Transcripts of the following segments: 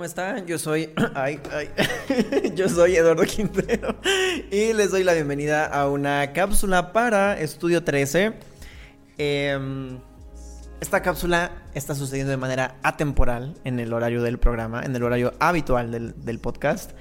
¿cómo están? Yo soy. Ay. Yo soy Eduardo Quintero. Y les doy la bienvenida a una cápsula para Estudio 13. Em, esta cápsula está sucediendo de manera atemporal en el horario del programa, en el horario habitual del, del podcast.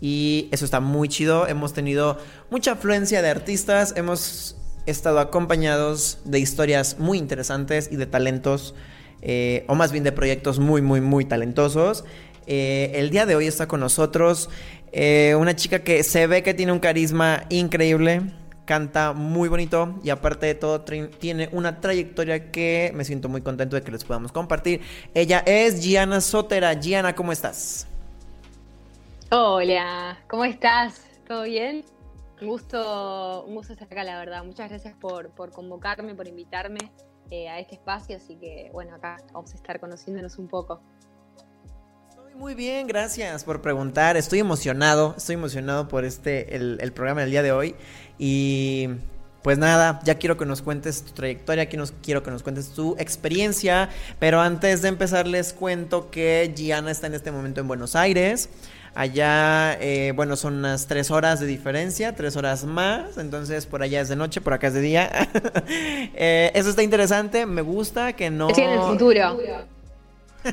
Y eso está muy chido. Hemos tenido mucha afluencia de artistas. Hemos estado acompañados de historias muy interesantes y de talentos eh, o más bien de proyectos muy, muy, muy talentosos. Eh, el día de hoy está con nosotros eh, una chica que se ve que tiene un carisma increíble, canta muy bonito y aparte de todo tiene una trayectoria que me siento muy contento de que les podamos compartir. Ella es Gianna Sotera. Gianna, ¿cómo estás? Hola, ¿cómo estás? ¿Todo bien? Un gusto, un gusto estar acá, la verdad. Muchas gracias por, por convocarme, por invitarme. Eh, a este espacio, así que bueno, acá vamos a estar conociéndonos un poco. Muy bien, gracias por preguntar. Estoy emocionado, estoy emocionado por este, el, programa del día de hoy. Y pues nada, ya quiero que nos cuentes tu trayectoria, quiero que nos cuentes tu experiencia, pero antes de empezar les cuento que Gianna está en este momento en Buenos Aires. Allá, eh, bueno, son unas tres horas de diferencia, tres horas más. Entonces, por allá es de noche, por acá es de día. Eh, eso está interesante. Me gusta que no. Sí, en el futuro.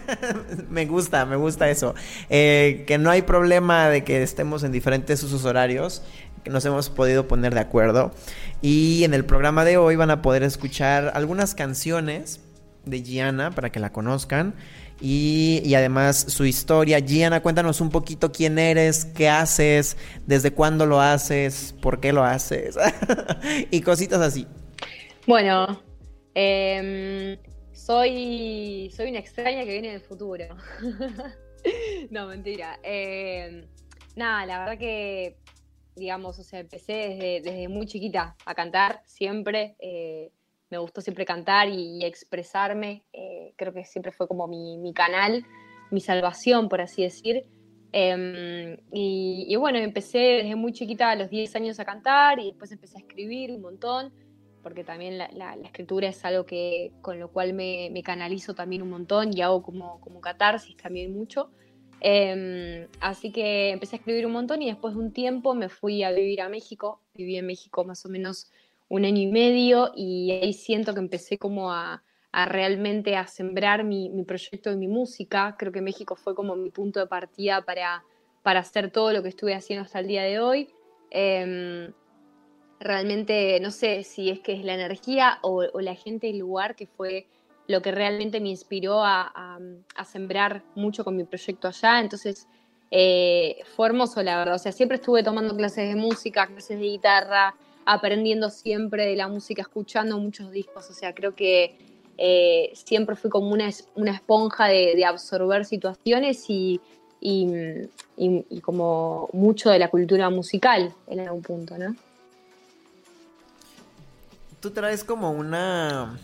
me gusta, me gusta eso. Eh, que no hay problema de que estemos en diferentes usos horarios. Que nos hemos podido poner de acuerdo. Y en el programa de hoy van a poder escuchar algunas canciones de Gianna para que la conozcan y, además su historia. Gianna, cuéntanos un poquito quién eres, qué haces, desde cuándo lo haces, por qué lo haces y cositas así. Bueno, em, soy, soy una extraña que viene del futuro. no, mentira. Em, nada, la verdad que, digamos, o sea, empecé desde, desde muy chiquita a cantar, siempre. Eh, me gustó siempre cantar y, expresarme. Eh, creo que siempre fue como mi, canal, mi salvación, por así decir. Em, y, bueno, empecé desde muy chiquita, a los 10 años, a cantar y después empecé a escribir un montón, porque también la, escritura es algo que, con lo cual me, canalizo también un montón y hago como, como catarsis también mucho. Em, así que empecé a escribir un montón y después de un tiempo me fui a vivir a México. Viví en México más o menos un año y medio y ahí siento que empecé como a, realmente a sembrar mi, proyecto y mi música. Creo que México fue como mi punto de partida para, para hacer todo lo que estuve haciendo hasta el día de hoy. Em, realmente no sé si es que es la energía o, la gente y lugar que fue lo que realmente me inspiró a, sembrar mucho con mi proyecto allá. Entonces eh, fue hermoso, la verdad. O sea, siempre estuve tomando clases de música, clases de guitarra, aprendiendo siempre de la música, escuchando muchos discos, o sea, creo que eh, siempre fui como una, una esponja de, absorber situaciones y, y, como mucho de la cultura musical en algún punto, ¿no? Tú traes como una...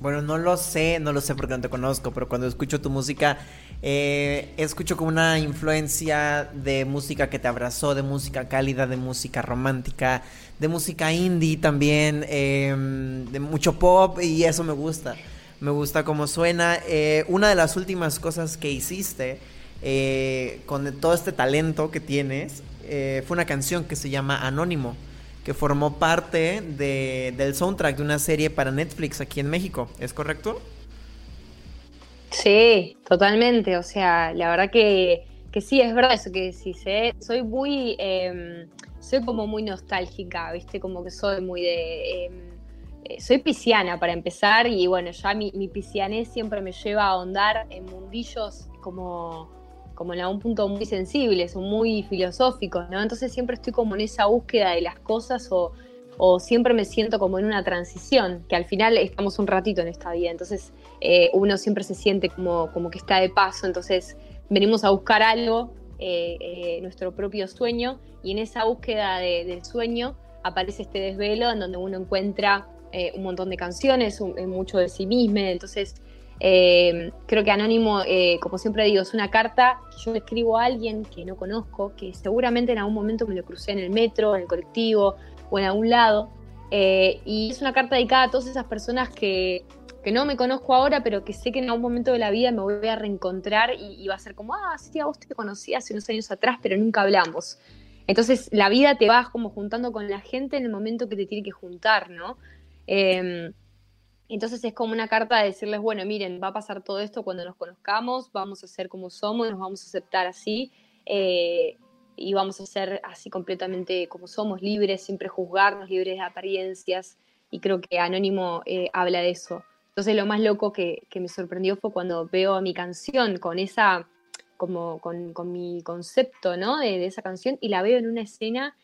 Bueno, no lo sé, no lo sé porque no te conozco, pero cuando escucho tu música eh, escucho como una influencia de música que te abrazó, de música cálida, de música romántica, de música indie también, em, de mucho pop y eso me gusta. Me gusta cómo suena. Eh, una de las últimas cosas que hiciste eh, con todo este talento que tienes fue una canción que se llama Anónimo, que formó parte del soundtrack de una serie para Netflix aquí en México. ¿Es correcto? Sí, totalmente. O sea, la verdad que, sí, es verdad eso que decís. ¿eh? Soy muy, em, soy como muy nostálgica, ¿viste? Como que soy muy de... Em, eh, soy pisciana para empezar y bueno, ya mi, mi piscianés siempre me lleva a ahondar en mundillos como, como en un punto muy sensibles son muy filosóficos, ¿no? Entonces siempre estoy como en esa búsqueda de las cosas o, o siempre me siento como en una transición, que al final estamos un ratito en esta vida, entonces eh, uno siempre se siente como, como que está de paso, entonces venimos a buscar algo eh, eh, nuestro propio sueño y en esa búsqueda del sueño aparece este desvelo en donde uno encuentra eh, un montón de canciones, mucho de sí mismo, entonces creo que Anónimo, como siempre digo, es una carta que yo escribo a alguien que no conozco, que seguramente en algún momento me lo crucé en el metro, en el colectivo o en algún lado, y es una carta dedicada a todas esas personas que que no me conozco ahora, pero que sé que en algún momento de la vida me voy a reencontrar y, va a ser como, ah, sí, a vos te conocí hace unos años atrás, pero nunca hablamos. Entonces la vida te vas como juntando con la gente en el momento que te tiene que juntar, ¿no? Entonces es como una carta de decirles, bueno, miren, va a pasar todo esto cuando nos conozcamos, vamos a ser como somos, nos vamos a aceptar así eh, y vamos a ser así completamente como somos, libres, sin prejuzgarnos, libres de apariencias. Y creo que Anónimo eh, habla de eso. Entonces lo más loco que, me sorprendió fue cuando veo mi canción con esa, como con, mi concepto, ¿no? De, esa canción y la veo en una escena,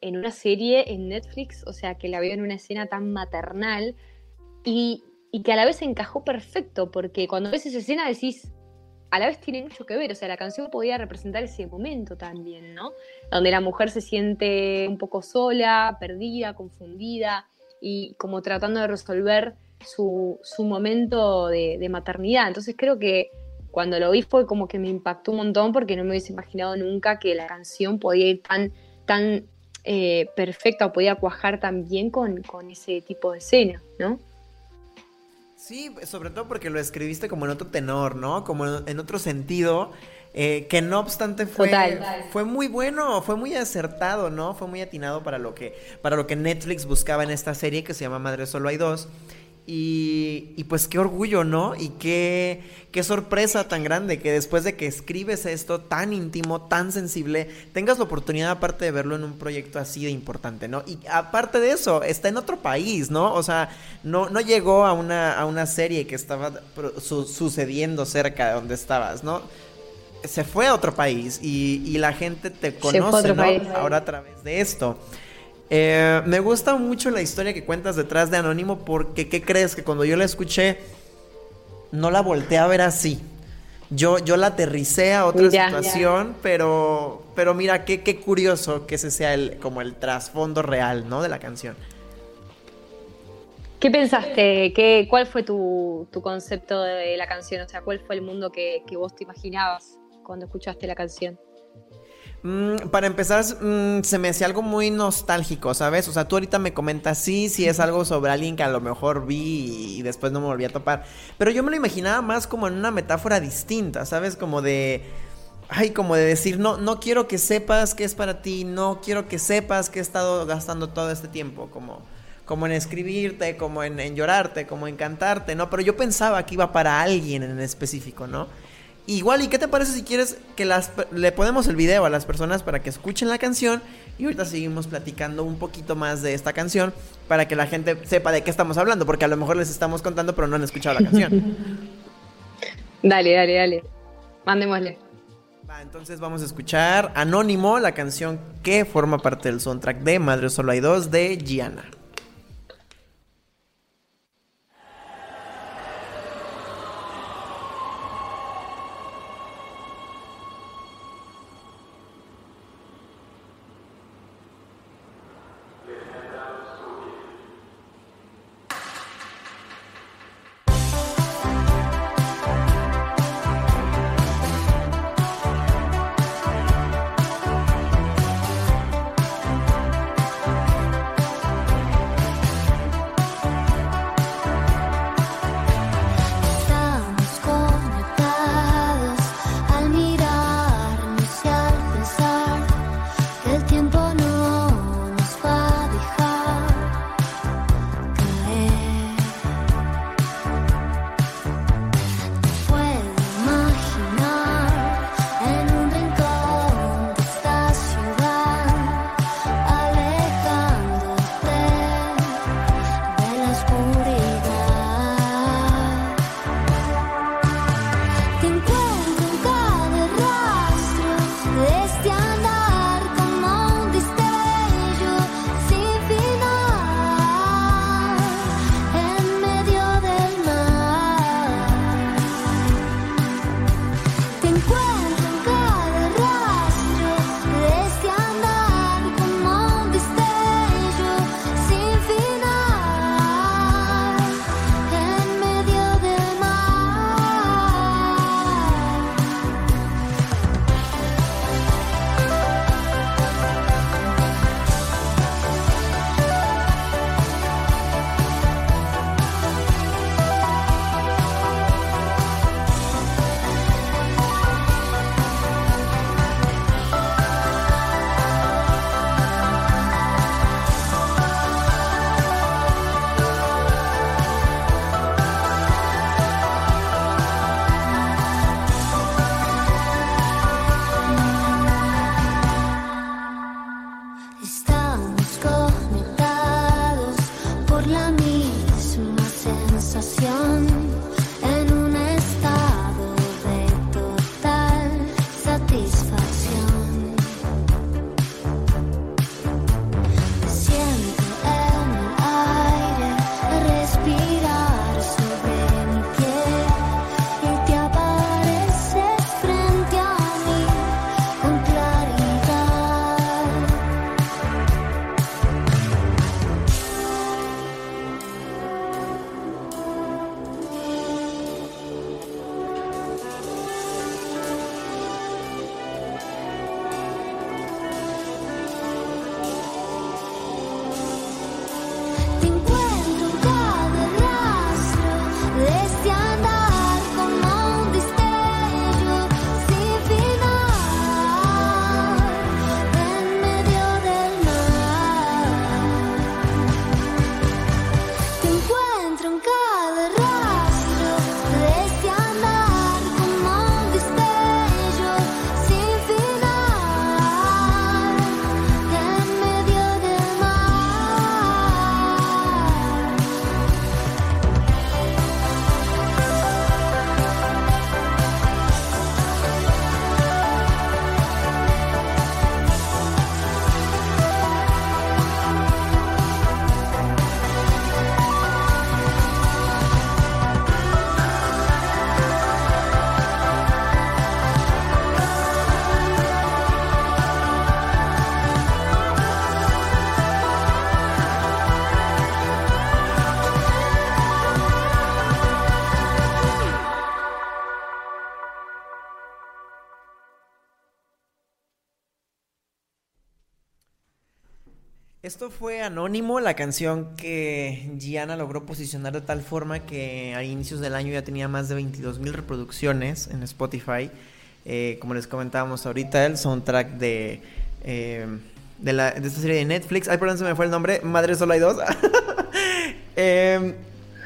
en una serie en Netflix, o sea, que la veo en una escena tan maternal y, que a la vez encajó perfecto, porque cuando ves esa escena decís, a la vez tiene mucho que ver, o sea, la canción podía representar ese momento también, ¿no? Donde la mujer se siente un poco sola, perdida, confundida y como tratando de resolver su, momento de, maternidad. Entonces creo que cuando lo vi fue como que me impactó un montón porque no me hubiese imaginado nunca que la canción podía ir tan, tan eh, perfecta o podía cuajar tan bien con, ese tipo de escena, ¿no? Sí, sobre todo porque lo escribiste como en otro tenor, ¿no? Como en otro sentido. Eh, que no obstante fue, fue muy bueno, fue muy acertado, ¿no? Fue muy atinado para lo que, para lo que Netflix buscaba en esta serie que se llama Madre Solo hay dos. Y, pues qué orgullo, ¿no? Y qué, qué sorpresa tan grande que después de que escribes esto tan íntimo, tan sensible, tengas la oportunidad aparte de verlo en un proyecto así de importante, ¿no? Y aparte de eso, está en otro país, ¿no? O sea, no, no llegó a una, a una serie que estaba sucediendo cerca de donde estabas, ¿no? Se fue a otro país y, y la gente te conoce, ¿no? Ahora a través de esto. Eh, me gusta mucho la historia que cuentas detrás de Anónimo porque, ¿qué crees? Que cuando yo la escuché, no la volteé a ver así. Yo, yo la aterricé a otra situación, pero pero mira, qué, qué curioso que ese sea el, como el trasfondo real, ¿no? De la canción. ¿Qué pensaste? ¿Qué, ¿Cuál fue tu, concepto de la canción? O sea, ¿cuál fue el mundo que, que vos te imaginabas cuando escuchaste la canción? Mm, para empezar, mm, se me hacía algo muy nostálgico, ¿sabes? O sea, tú ahorita me comentas, sí, sí es algo sobre alguien que a lo mejor vi y después no me volví a topar. Pero yo me lo imaginaba más como en una metáfora distinta, ¿sabes? Como de. Ay, como de decir, no, no quiero que sepas que es para ti, no quiero que sepas que he estado gastando todo este tiempo, como, como en escribirte, como en, en llorarte, como en cantarte, ¿no? Pero yo pensaba que iba para alguien en específico, ¿no? Igual, ¿y qué te parece si quieres que las, le ponemos el video a las personas para que escuchen la canción? Y ahorita seguimos platicando un poquito más de esta canción para que la gente sepa de qué estamos hablando, porque a lo mejor les estamos contando, pero no han escuchado la canción. dale, dale, dale. Mándemosle. Va, entonces vamos a escuchar Anónimo, la canción que forma parte del soundtrack de Madre Solo hay dos de Gianna. Esto fue Anónimo, la canción que Gianna logró posicionar de tal forma que a inicios del año ya tenía más de 22 mil reproducciones en Spotify. Eh, como les comentábamos ahorita, el soundtrack de, eh, de, esta serie de Netflix. Ay, perdón, se me fue el nombre. Madre solo hay dos. eh,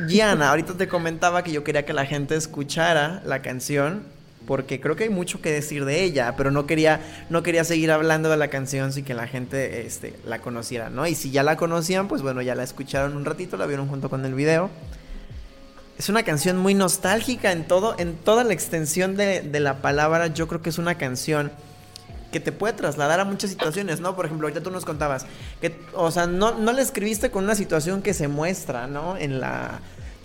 Gianna, ahorita te comentaba que yo quería que la gente escuchara la canción porque creo que hay mucho que decir de ella, pero no quería, no quería seguir hablando de la canción sin que la gente este, la conociera, ¿no? Y si ya la conocían, pues bueno, ya la escucharon un ratito, la vieron junto con el video. Es una canción muy nostálgica en todo, en toda la extensión de, de la palabra. Yo creo que es una canción que te puede trasladar a muchas situaciones, ¿no? Por ejemplo, ahorita tú nos contabas que, o sea, no, no la escribiste con una situación que se muestra, ¿no? En la,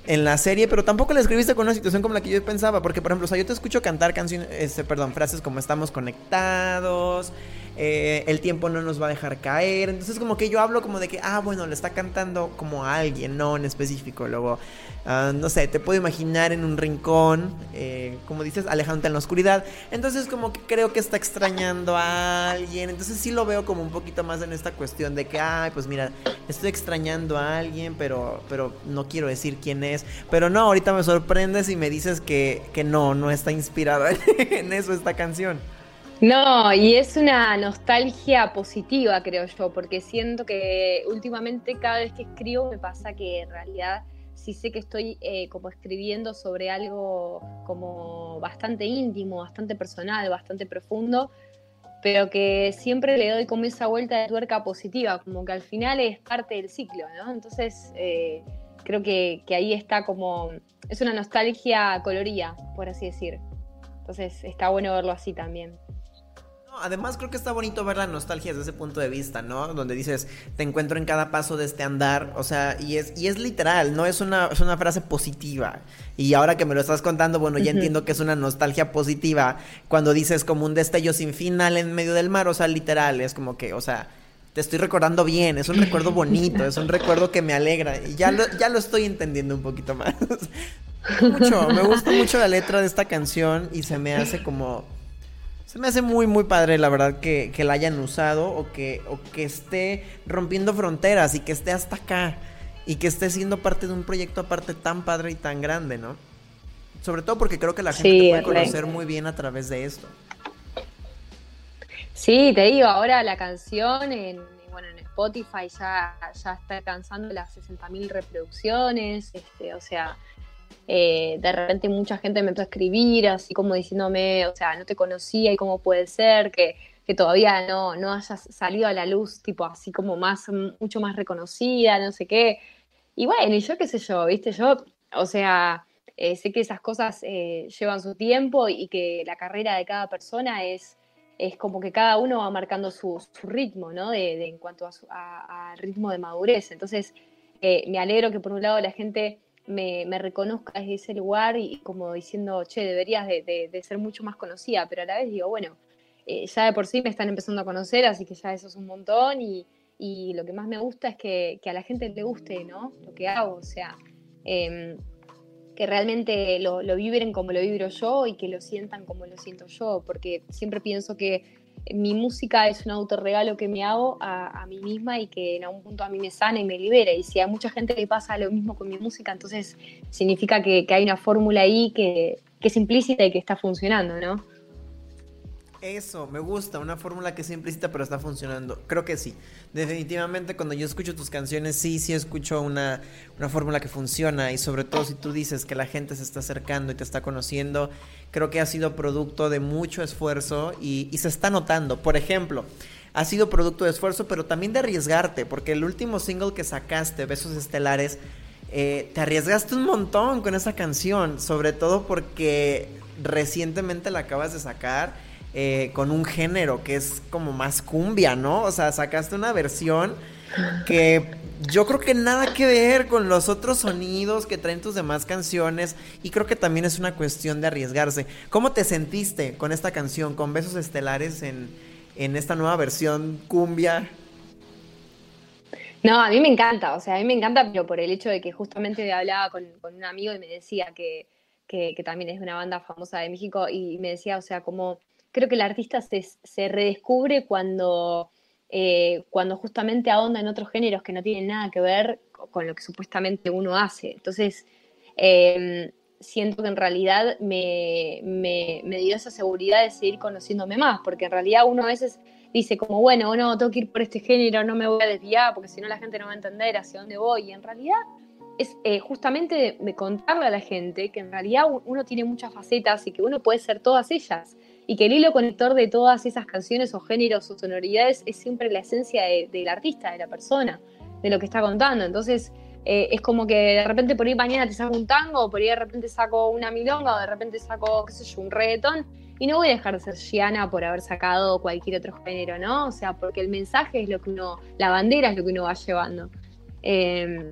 en la serie, pero tampoco la escribiste con una situación como la que yo pensaba, porque por ejemplo, o sea, yo te escucho cantar canciones, este, perdón, frases como estamos conectados, eh, el tiempo no nos va a dejar caer, entonces como que yo hablo como de que, ah, bueno, le está cantando como a alguien, no en específico, luego, uh, no sé, te puedo imaginar en un rincón, eh, como dices, alejándote en la oscuridad, entonces como que creo que está extrañando a alguien, entonces sí lo veo como un poquito más en esta cuestión de que, ay, pues mira, estoy extrañando a alguien, pero, pero no quiero decir quién es, pero no, ahorita me sorprendes y me dices que, que no, no está inspirada en eso esta canción. No, y es una nostalgia positiva, creo yo, porque siento que últimamente cada vez que escribo me pasa que en realidad sí sé que estoy eh, como escribiendo sobre algo como bastante íntimo, bastante personal, bastante profundo, pero que siempre le doy como esa vuelta de tuerca positiva, como que al final es parte del ciclo, ¿no? Entonces eh, creo que, que ahí está como, es una nostalgia coloría, por así decir. Entonces está bueno verlo así también además creo que está bonito ver la nostalgia desde ese punto de vista, ¿no? Donde dices, te encuentro en cada paso de este andar, o sea, y es, y es literal, no es una, es una frase positiva. Y ahora que me lo estás contando, bueno, ya entiendo que es una nostalgia positiva cuando dices como un destello sin final en medio del mar, o sea, literal, es como que, o sea, te estoy recordando bien, es un recuerdo bonito, es un recuerdo que me alegra, y ya lo, ya lo estoy entendiendo un poquito más. mucho, me gusta mucho la letra de esta canción y se me hace como se me hace muy, muy padre, la verdad, que, la hayan usado o que, o que esté rompiendo fronteras y que esté hasta acá y que esté siendo parte de un proyecto aparte tan padre y tan grande, ¿no? Sobre todo porque creo que la gente te puede conocer muy bien a través de esto. Sí, te digo, ahora la canción en, bueno, en Spotify ya, ya está alcanzando las 60.000 reproducciones, este, o sea, eh, de repente mucha gente me empezó a escribir, así como diciéndome, o sea, no te conocía y cómo puede ser que, todavía no, no hayas salido a la luz, tipo así como más, mucho más reconocida, no sé qué. Y bueno, y yo qué sé yo, viste, yo, o sea, eh, sé que esas cosas eh, llevan su tiempo y que la carrera de cada persona es, es como que cada uno va marcando su, ritmo, ¿no? De, en cuanto a, ritmo de madurez. Entonces, me alegro que por un lado la gente me, reconozca desde ese lugar y como diciendo, che, deberías de, ser mucho más conocida, pero a la vez digo, bueno, eh, ya de por sí me están empezando a conocer, así que ya eso es un montón y, lo que más me gusta es que, a la gente le guste, ¿no? Lo que hago, o sea, em, que realmente lo, lo vibren como lo vibro yo y que lo sientan como lo siento yo, porque siempre pienso que mi música es un autorregalo que me hago a, mí misma y que en algún punto a mí me sana y me libera. Y si a mucha gente le pasa lo mismo con mi música, entonces significa que, hay una fórmula ahí que, que, es implícita y que está funcionando, ¿no? Eso, me gusta, una fórmula que es implícita pero está funcionando. Creo que sí. Definitivamente cuando yo escucho tus canciones, sí, sí escucho una, una fórmula que funciona y sobre todo si tú dices que la gente se está acercando y te está conociendo, creo que ha sido producto de mucho esfuerzo y, se está notando. Por ejemplo, ha sido producto de esfuerzo pero también de arriesgarte, porque el último single que sacaste, Besos Estelares, eh, te arriesgaste un montón con esa canción, sobre todo porque recientemente la acabas de sacar eh, con un género que es como más cumbia, ¿no? O sea, sacaste una versión que yo creo que nada que ver con los otros sonidos que traen tus demás canciones y creo que también es una cuestión de arriesgarse. ¿Cómo te sentiste con esta canción, con Besos Estelares en, esta nueva versión cumbia? No, a mí me encanta, o sea, a mí me encanta, pero por el hecho de que justamente hablaba con, un amigo y me decía que, que, también es de una banda famosa de México y me decía, o sea, como creo que el artista se, redescubre cuando eh, cuando justamente ahonda en otros géneros que no tienen nada que ver con lo que supuestamente uno hace. Entonces, em, siento que en realidad me, dio esa seguridad de seguir conociéndome más, porque en realidad uno a veces dice como, bueno, no, tengo que ir por este género, no me voy a desviar, porque si no la gente no va a entender hacia dónde voy. Y en realidad es eh, justamente de contarle a la gente que en realidad uno tiene muchas facetas y que uno puede ser todas ellas y que el hilo conector de todas esas canciones o géneros o sonoridades es siempre la esencia del artista, de la persona, de lo que está contando. Entonces, eh, es como que de repente por ahí mañana te saco un tango, o por ahí de repente saco una milonga, o de repente saco, qué sé yo, un reggaetón, y no voy a dejar de ser Gianna por haber sacado cualquier otro género, ¿no? O sea, porque el mensaje es lo que uno, la bandera es lo que uno va llevando. Eh,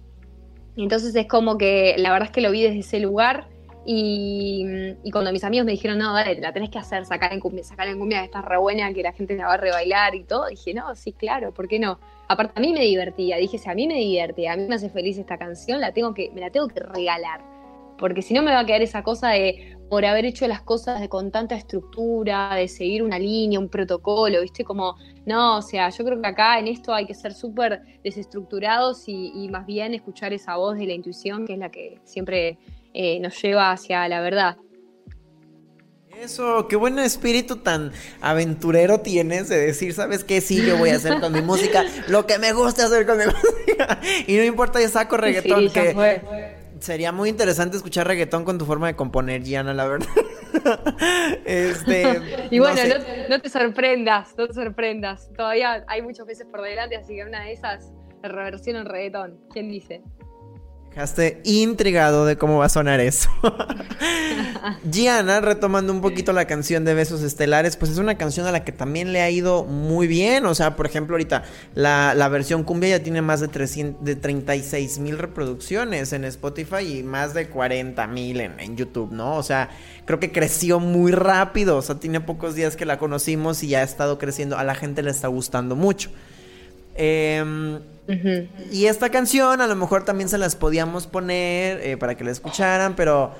entonces es como que la verdad es que lo vi desde ese lugar y, cuando mis amigos me dijeron, no, dale, la tenés que hacer, sacar en cumbia, sacar en cumbia, que está re buena, que la gente la va a rebailar y todo, dije, no, sí, claro, ¿por qué no? Aparte, a mí me divertía, dije, si a mí me divierte, a mí me hace feliz esta canción, la tengo que, me la tengo que regalar. Porque si no me va a quedar esa cosa de, por haber hecho las cosas de, con tanta estructura, de seguir una línea, un protocolo, ¿viste? Como, no, o sea, yo creo que acá en esto hay que ser súper desestructurados y, y más bien escuchar esa voz de la intuición, que es la que siempre eh, nos lleva hacia la verdad. Eso, qué buen espíritu tan aventurero tienes de decir, ¿sabes qué? Sí, yo voy a hacer con mi música lo que me gusta hacer con mi música. Y no importa, yo saco reggaetón. que Sería muy interesante escuchar reggaetón con tu forma de componer, Gianna, la verdad. este, y bueno, no, te sorprendas, no te sorprendas. Todavía hay muchos meses por delante, así que una de esas, reversión en reggaetón. ¿Quién dice? Dejaste intrigado de cómo va a sonar eso. Gianna, retomando un poquito la canción de Besos Estelares, pues es una canción a la que también le ha ido muy bien. O sea, por ejemplo, ahorita la, versión cumbia ya tiene más de, 300, de 36 mil reproducciones en Spotify y más de 40 mil en, en YouTube, ¿no? O sea, creo que creció muy rápido. O sea, tiene pocos días que la conocimos y ya ha estado creciendo. A la gente le está gustando mucho. Eh, y esta canción a lo mejor también se las podíamos poner eh, para que la escucharan, pero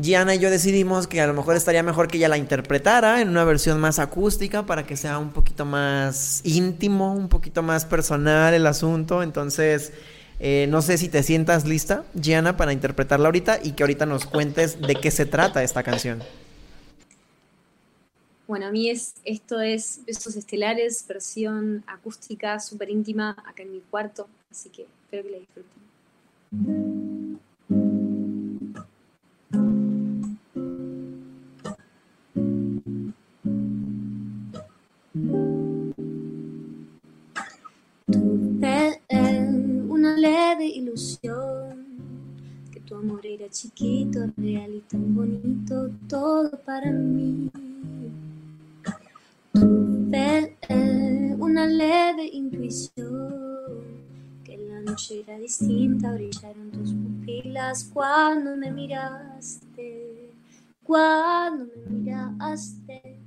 Gianna y yo decidimos que a lo mejor estaría mejor que ella la interpretara en una versión más acústica para que sea un poquito más íntimo, un poquito más personal el asunto. Entonces, eh, no sé si te sientas lista, Gianna, para interpretarla ahorita y que ahorita nos cuentes de qué se trata esta canción. Bueno, a mí es, esto es Besos Estelares, versión acústica, súper íntima, acá en mi cuarto, así que espero que la disfruten. Tuve una leve ilusión que tu amor era chiquito, real y tan bonito, todo para mí. Tuve una leve intuición que la noche era distinta, brillaron tus pupilas cuando me miraste, cuando me miraste.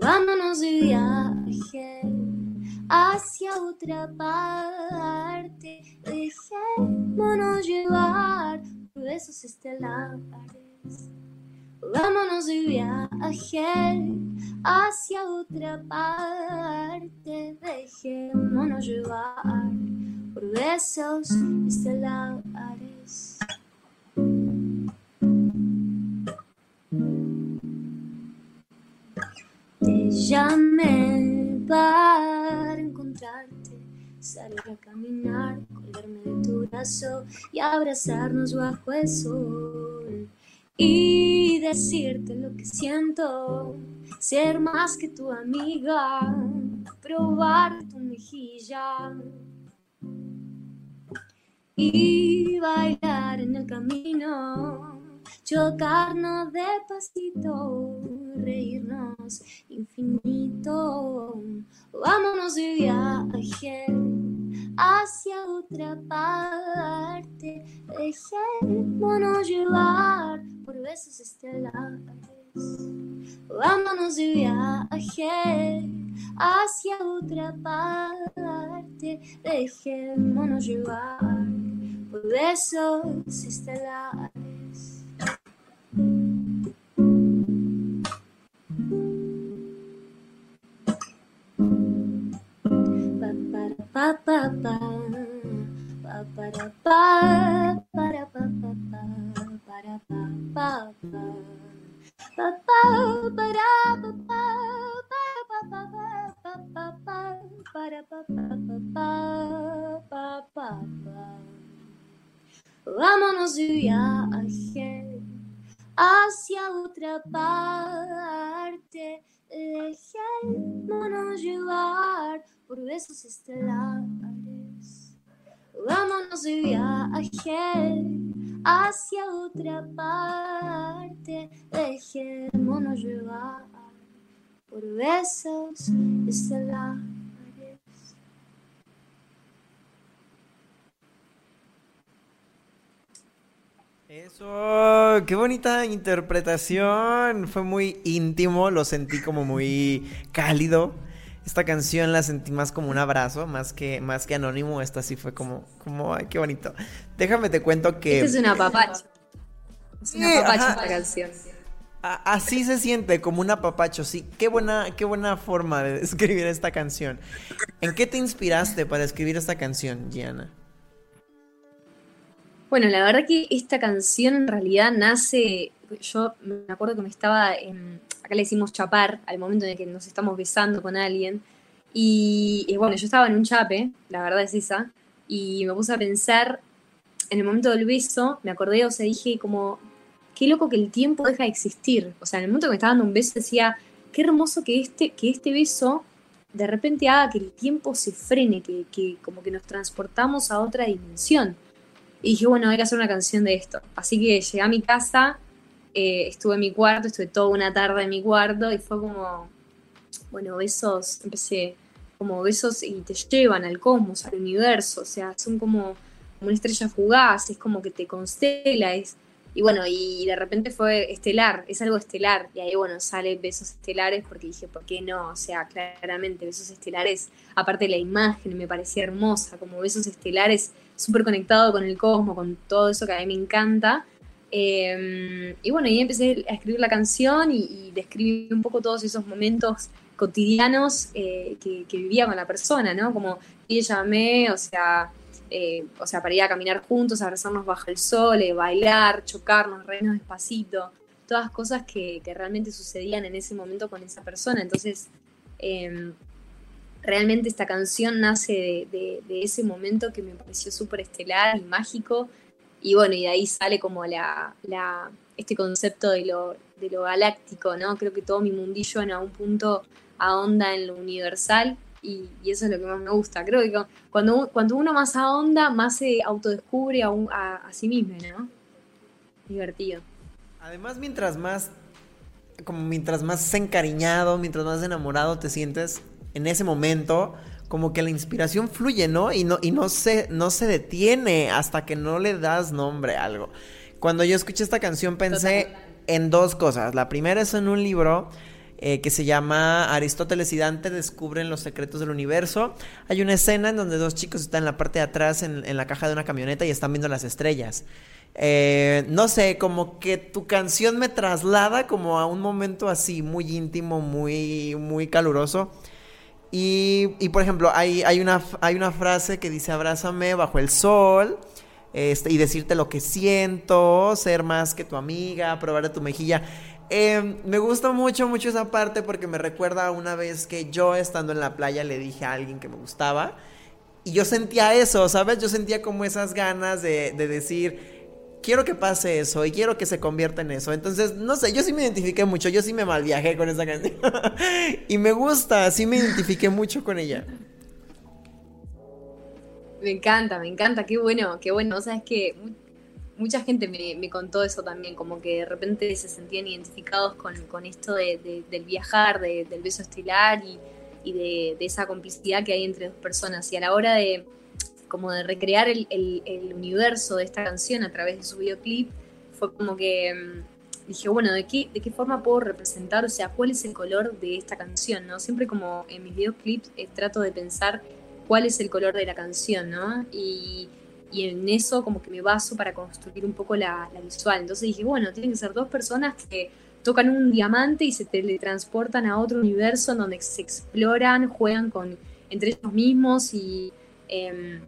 Vámonos de viaje hacia otra parte, dejémonos llevar por estelares. Vámonos de viaje hacia otra parte. Dejémonos llevar por besos estelares. Te llamé para encontrarte, salir a caminar, colgarme de tu brazo y abrazarnos bajo el sol y decirte lo que siento, ser más que tu amiga, probar tu mejilla y bailar en el camino, chocarnos de pasito, reírnos infinito, vámonos de viaje hacia otra parte. Dejémonos llevar por besos estelares. Vámonos de viaje hacia otra parte. Dejémonos llevar por besos estelares. Vámonos de viaje hacia otra parte. Dejémonos llevar por besos estelares. Vámonos de viaje hacia otra parte. Dejémonos llevar por besos estelares. Eso, qué bonita interpretación. Fue muy íntimo, lo sentí como muy cálido. Esta canción la sentí más como un abrazo, más que, más que anónimo. Esta sí fue como, como, ay, qué bonito. Déjame te cuento que. Esta es una papacha. Es una Sí, papacha esta canción. Así se siente, como un apapacho, sí. Qué buena, qué buena forma de escribir esta canción. ¿En qué te inspiraste para escribir esta canción, Gianna? Bueno, la verdad que esta canción en realidad nace, yo me acuerdo que me estaba, en, acá le decimos chapar, al momento en el que nos estamos besando con alguien, y, bueno, yo estaba en un chape, la verdad es esa, y me puse a pensar, en el momento del beso, me acordé, o sea, dije como, qué loco que el tiempo deja de existir, o sea, en el momento que me estaba dando un beso decía, qué hermoso que este, que este beso de repente haga que el tiempo se frene, que, que como que nos transportamos a otra dimensión. Y dije, bueno, hay que hacer una canción de esto. Así que llegué a mi casa, eh, estuve en mi cuarto, estuve toda una tarde en mi cuarto y fue como, bueno, besos, empecé como besos y te llevan al cosmos, al universo, o sea, son como, una estrella fugaz, es como que te constela, es, y bueno, y de repente fue estelar, es algo estelar, y ahí bueno, sale besos estelares porque dije, ¿por qué no? O sea, claramente besos estelares, aparte la imagen me parecía hermosa, como besos estelares, súper conectado con el cosmos, con todo eso que a mí me encanta. Eh, y bueno, y empecé a escribir la canción y, describí un poco todos esos momentos cotidianos eh, que, vivía con la persona, ¿no? Como y llamé, o sea, eh, o sea, para ir a caminar juntos, abrazarnos bajo el sol, eh, bailar, chocarnos, reírnos despacito, todas cosas que, que realmente sucedían en ese momento con esa persona. Entonces, eh, realmente esta canción nace de- de ese momento que me pareció súper estelar y mágico. Y bueno, y de ahí sale como la, este concepto de lo, de lo galáctico, ¿no? Creo que todo mi mundillo en algún punto ahonda en lo universal y, eso es lo que más me gusta. Creo que cu- cuando, cuando uno más ahonda, más se autodescubre a, a sí mismo, ¿no? Divertido. Además, mientras más, como mientras más encariñado, mientras más enamorado te sientes en ese momento, como que la inspiración fluye, ¿no? Y no, y no se, no se detiene hasta que no le das nombre a algo. Cuando yo escuché esta canción pensé en dos cosas. La primera es en un libro eh, que se llama Aristóteles y Dante descubren los secretos del universo. Hay una escena en donde dos chicos están en la parte de atrás en, en la caja de una camioneta y están viendo las estrellas. Eh, no sé, como que tu canción me traslada como a un momento así muy íntimo, muy, muy caluroso. Y, y, por ejemplo, hay, hay, una, hay una frase que dice abrázame bajo el sol este, y decirte lo que siento, ser más que tu amiga, probar de tu mejilla. Eh, me gusta mucho, mucho esa parte porque me recuerda a una vez que yo estando en la playa le dije a alguien que me gustaba y yo sentía eso, ¿sabes? Yo sentía como esas ganas de, de decir, quiero que pase eso y quiero que se convierta en eso. Entonces, no sé, yo sí me identifiqué mucho, yo sí me malviajé con esa canción. y me gusta, sí me identifiqué mucho con ella. Me encanta, me encanta, qué bueno, qué bueno. O sea, es que mu- mucha gente me, contó eso también, como que de repente se sentían identificados con, con esto de- de- del viajar, de- del beso estelar y, y de, de esa complicidad que hay entre dos personas. Y a la hora de como de recrear el, el- universo de esta canción a través de su videoclip, fue como que mm, dije, bueno, ¿de qué, ¿de qué forma puedo representar? O sea, ¿cuál es el color de esta canción? ¿no? Siempre como en mis videoclips eh, trato de pensar cuál es el color de la canción, ¿no? Y, y en eso como que me baso para construir un poco la, la visual. Entonces dije, bueno, tienen que ser dos personas que tocan un diamante y se teletransportan a otro universo en donde se exploran, juegan con entre ellos mismos y, Em,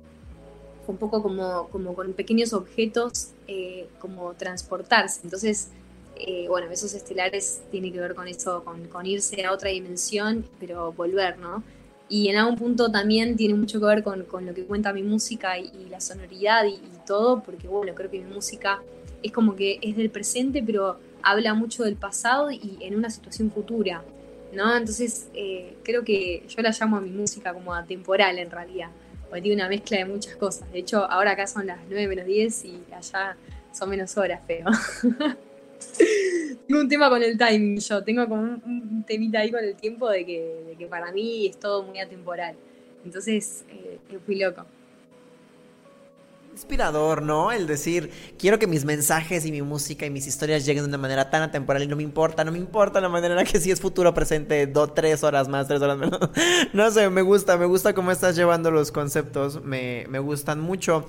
un poco como, como con pequeños objetos, eh, como transportarse. Entonces, eh, bueno, esos estelares tiene que ver con eso, con, irse a otra dimensión, pero volver, ¿no? Y en algún punto también tiene mucho que ver con, lo que cuenta mi música y, la sonoridad y, todo, porque bueno, creo que mi música es como que es del presente, pero habla mucho del pasado y en una situación futura, ¿no? Entonces, eh, creo que yo la llamo a mi música como atemporal en realidad porque tiene una mezcla de muchas cosas. De hecho, ahora acá son las 9 menos 10 y allá son menos horas, pero. tengo un tema con el timing yo, tengo como un, temita ahí con el tiempo de que, para mí es todo muy atemporal. Entonces, eh, fui loco inspirador, ¿no? El decir, quiero que mis mensajes y mi música y mis historias lleguen de una manera tan atemporal y no me importa, no me importa la manera en la que si es futuro presente, dos, tres horas más, tres horas menos. no sé, me gusta, me gusta cómo estás llevando los conceptos, me, me gustan mucho.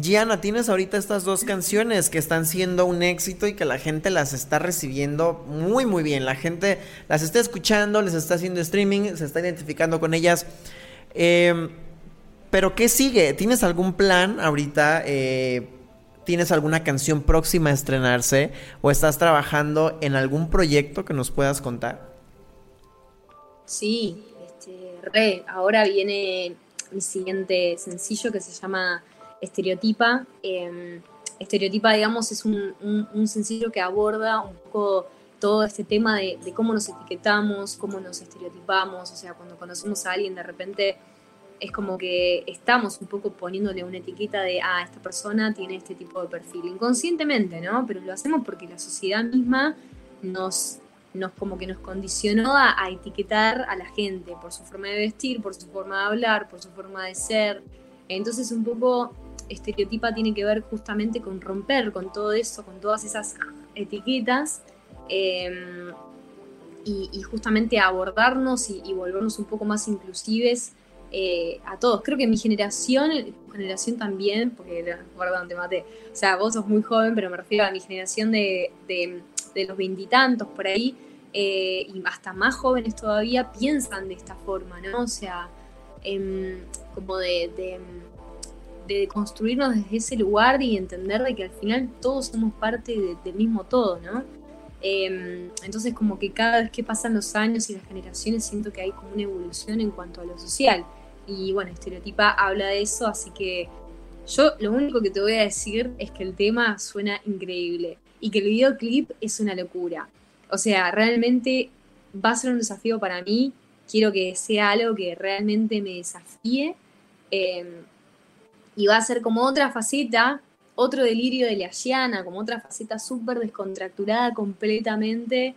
Gianna, tienes ahorita estas dos canciones que están siendo un éxito y que la gente las está recibiendo muy, muy bien. La gente las está escuchando, les está haciendo streaming, se está identificando con ellas. Eh, pero ¿qué sigue? ¿Tienes algún plan ahorita? Eh, ¿Tienes alguna canción próxima a estrenarse? ¿O estás trabajando en algún proyecto que nos puedas contar? Sí, este, re. Ahora viene mi siguiente sencillo que se llama Estereotipa. Em, Estereotipa, digamos, es un, sencillo que aborda un poco todo este tema de, de, cómo nos etiquetamos, cómo nos estereotipamos, o sea, cuando conocemos a alguien de repente es como que estamos un poco poniéndole una etiqueta de, ah, esta persona tiene este tipo de perfil, inconscientemente, ¿no? Pero lo hacemos porque la sociedad misma nos, nos como que nos condicionó a, etiquetar a la gente por su forma de vestir, por su forma de hablar, por su forma de ser. Entonces un poco estereotipa tiene que ver justamente con romper con todo eso, con todas esas etiquetas. Em, y, justamente abordarnos y, volvernos un poco más inclusives eh, a todos. Creo que mi generación, tu generación también, porque, perdón, te maté. O sea, vos sos muy joven, pero me refiero a mi generación de, los veintitantos por ahí, eh, y hasta más jóvenes todavía, piensan de esta forma, ¿no? O sea, em, como de, de, construirnos desde ese lugar y entender de que al final todos somos parte del mismo todo, ¿no? Em, entonces como que cada vez que pasan los años y las generaciones siento que hay como una evolución en cuanto a lo social. Y bueno, Estereotipa habla de eso, así que yo lo único que te voy a decir es que el tema suena increíble y que el videoclip es una locura. O sea, realmente va a ser un desafío para mí. Quiero que sea algo que realmente me desafíe. Em, y va a ser como otra faceta, otro delirio de la como otra faceta súper descontracturada completamente.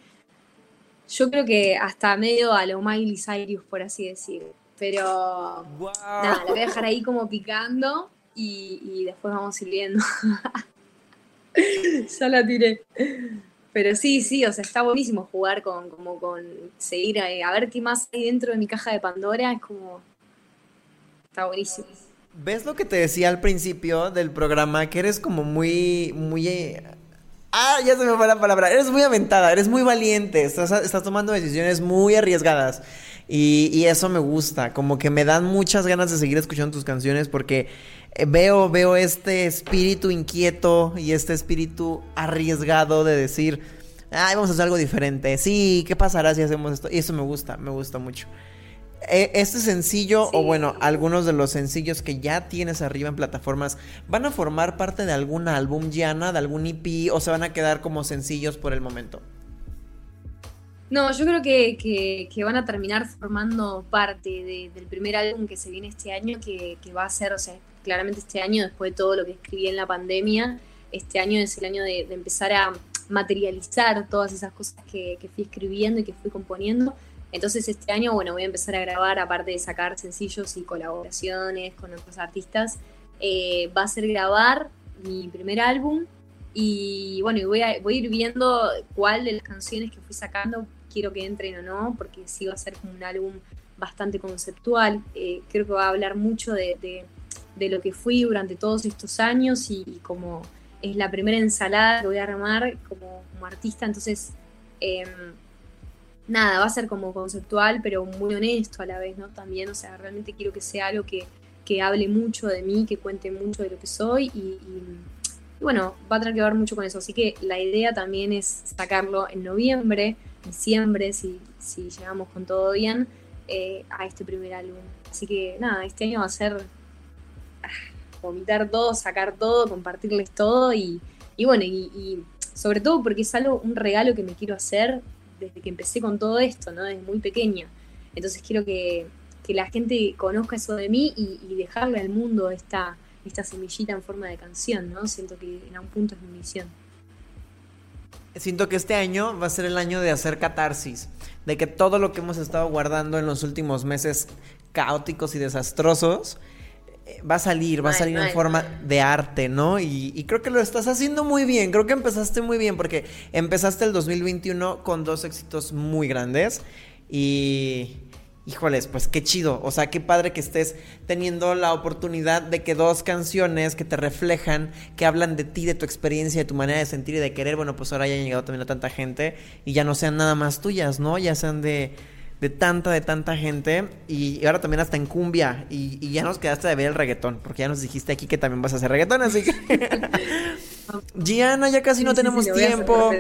Yo creo que hasta medio a lo Miley Cyrus, por así decirlo. Pero nada, la voy a dejar ahí como picando y, después vamos a ir viendo. ya la tiré. Pero sí, sí, o sea, está buenísimo jugar con, como con seguir a, a ver qué más hay dentro de mi caja de Pandora, es como, está buenísimo. ¿Ves lo que te decía al principio del programa? Que eres como muy, muy... Eh, ah, ya se me fue la palabra. Eres muy aventada, eres muy valiente, estás, estás tomando decisiones muy arriesgadas. Y, eso me gusta, como que me dan muchas ganas de seguir escuchando tus canciones porque eh, veo, veo este espíritu inquieto y este espíritu arriesgado de decir, ay, vamos a hacer algo diferente. Sí, ¿qué pasará si hacemos esto? Y eso me gusta, me gusta mucho. E, este sencillo, o bueno, algunos de los sencillos que ya tienes arriba en plataformas, ¿van a formar parte de algún álbum, Gianna, de algún EP, o se van a quedar como sencillos por el momento? No, yo creo que, van a terminar formando parte del primer álbum que se viene este año, que, va a ser, o sea, claramente este año, después de todo lo que escribí en la pandemia, este año es el año de, empezar a materializar todas esas cosas que, fui escribiendo y que fui componiendo. Entonces este año, bueno, voy a empezar a grabar, aparte de sacar sencillos y colaboraciones con otros artistas, eh, va a ser grabar mi primer álbum y bueno, voy a, voy a ir viendo cuál de las canciones que fui sacando quiero que entren o no, porque sí va a ser como un álbum bastante conceptual. Eh, creo que va a hablar mucho de, lo que fui durante todos estos años y, como es la primera ensalada que voy a armar como, artista, entonces em, nada, va a ser como conceptual, pero muy honesto a la vez, ¿no? También, o sea, realmente quiero que sea algo que, que hable mucho de mí, que cuente mucho de lo que soy y bueno, va a tener que ver mucho con eso. Así que la idea también es sacarlo en noviembre, diciembre, si, si llegamos con todo bien, eh, a este primer álbum. Así que nada, este año va a ser ah, vomitar todo, sacar todo, compartirles todo y, y bueno, y, sobre todo porque es algo, un regalo que me quiero hacer desde que empecé con todo esto, ¿no? Desde muy pequeña. Entonces quiero que, que la gente conozca eso de mí y, y dejarle al mundo esta, esta semillita en forma de canción, ¿no? Siento que en algún punto es mi misión. Siento que este año va a ser el año de hacer catarsis, de que todo lo que hemos estado guardando en los últimos meses caóticos y desastrosos eh, va a salir, va a salir en forma de arte, ¿no? Y, y creo que lo estás haciendo muy bien, creo que empezaste muy bien porque empezaste el 2021 con dos éxitos muy grandes y... Híjoles, pues qué chido, o sea, qué padre que estés teniendo la oportunidad de que dos canciones que te reflejan, que hablan de ti, de tu experiencia, de tu manera de sentir y de querer, bueno, pues ahora ya han llegado también a tanta gente y ya no sean nada más tuyas, ¿no? Ya sean de, de tanta, de tanta gente y ahora también hasta en cumbia y, y ya nos quedaste de ver el reggaetón, porque ya nos dijiste aquí que también vas a hacer reggaetón, así que... Gianna, ya casi no Sí, tenemos sí, tiempo.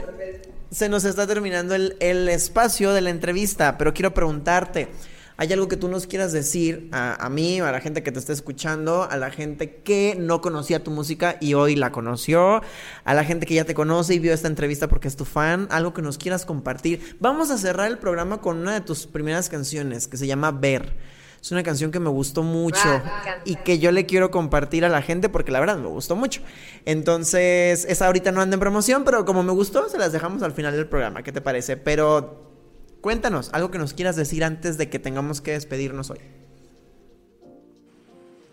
Se nos está terminando el, el espacio de la entrevista, pero quiero preguntarte, ¿hay algo que tú nos quieras decir a, a mí, a la gente que te está escuchando, a la gente que no conocía tu música y hoy la conoció, a la gente que ya te conoce y vio esta entrevista porque es tu fan, algo que nos quieras compartir? Vamos a cerrar el programa con una de tus primeras canciones que se llama Ver. Es una canción que me gustó mucho Ah, me y que yo le quiero compartir a la gente porque la verdad me gustó mucho. Entonces, esa ahorita no anda en promoción, pero como me gustó, se las dejamos al final del programa. ¿Qué te parece? Pero cuéntanos, algo que nos quieras decir antes de que tengamos que despedirnos hoy.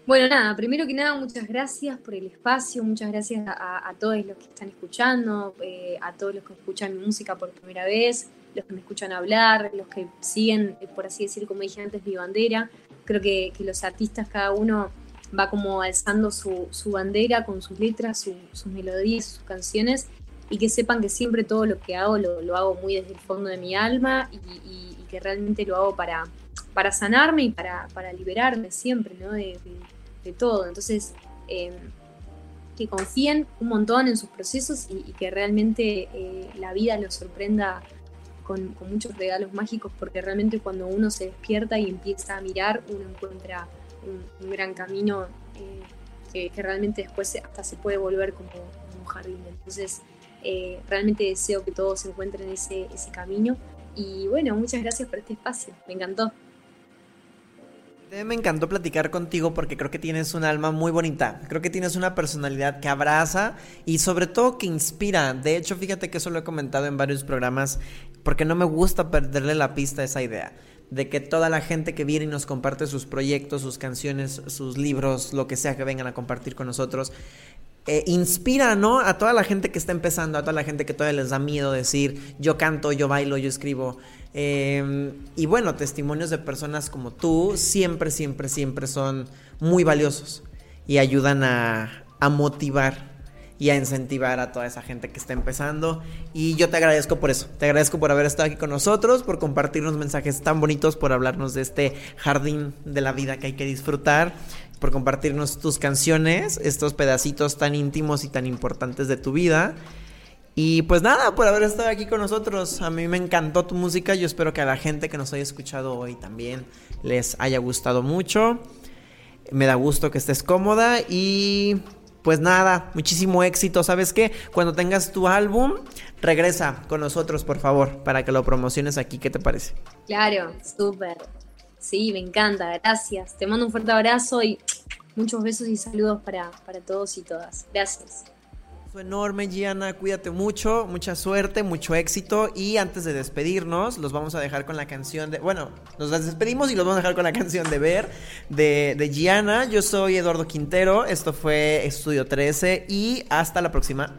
Bueno, nada, primero que nada, muchas gracias por el espacio, muchas gracias a, a todos los que están escuchando, eh, a todos los que escuchan mi música por primera vez, los que me escuchan hablar, los que siguen, eh, por así decir, como dije antes, mi bandera. Creo que, que los artistas, cada uno va como alzando su, su bandera con sus letras, su- sus melodías, sus canciones, y que sepan que siempre todo lo que hago lo, lo hago muy desde el fondo de mi alma y, que realmente lo hago para, para sanarme y para, para liberarme siempre, ¿no? De, de- todo. Entonces, eh, que confíen un montón en sus procesos y, que realmente eh, la vida los sorprenda con, con muchos regalos mágicos, porque realmente cuando uno se despierta y empieza a mirar, uno encuentra un, gran camino eh, que, realmente después hasta se puede volver como, como un jardín. Entonces, eh, realmente deseo que todos encuentren ese, ese camino. Y bueno, muchas gracias por este espacio, me encantó. Me encantó platicar contigo porque creo que tienes un alma muy bonita. Creo que tienes una personalidad que abraza y sobre todo que inspira. De hecho, fíjate que eso lo he comentado en varios programas porque no me gusta perderle la pista a esa idea. De que toda la gente que viene y nos comparte sus proyectos, sus canciones, sus libros, lo que sea que vengan a compartir con nosotros, eh, inspira, ¿no? A toda la gente que está empezando, a toda la gente que todavía les da miedo decir, yo canto, yo bailo, yo escribo. Eh, y bueno, testimonios de personas como tú siempre, siempre, siempre son muy valiosos y ayudan a, a motivar y a incentivar a toda esa gente que está empezando. Y yo te agradezco por eso. Te agradezco por haber estado aquí con nosotros, por compartirnos mensajes tan bonitos, por hablarnos de este jardín de la vida que hay que disfrutar, por compartirnos tus canciones, estos pedacitos tan íntimos y tan importantes de tu vida. Y pues nada, por haber estado aquí con nosotros. A mí me encantó tu música. Yo espero que a la gente que nos haya escuchado hoy también les haya gustado mucho. Me da gusto que estés cómoda y pues nada, muchísimo éxito. ¿Sabes qué? Cuando tengas tu álbum, regresa con nosotros, por favor, para que lo promociones aquí. ¿Qué te parece? Claro, súper. Sí, me encanta, gracias. Te mando un fuerte abrazo y muchos besos y saludos para, para todos y todas. Gracias. Enorme, Gianna. Cuídate mucho, mucha suerte, mucho éxito. Y antes de despedirnos, los vamos a dejar con la canción de. Bueno, nos despedimos y los vamos a dejar con la canción de Ver de, de Gianna. Yo soy Eduardo Quintero. Esto fue Estudio 13 y hasta la próxima.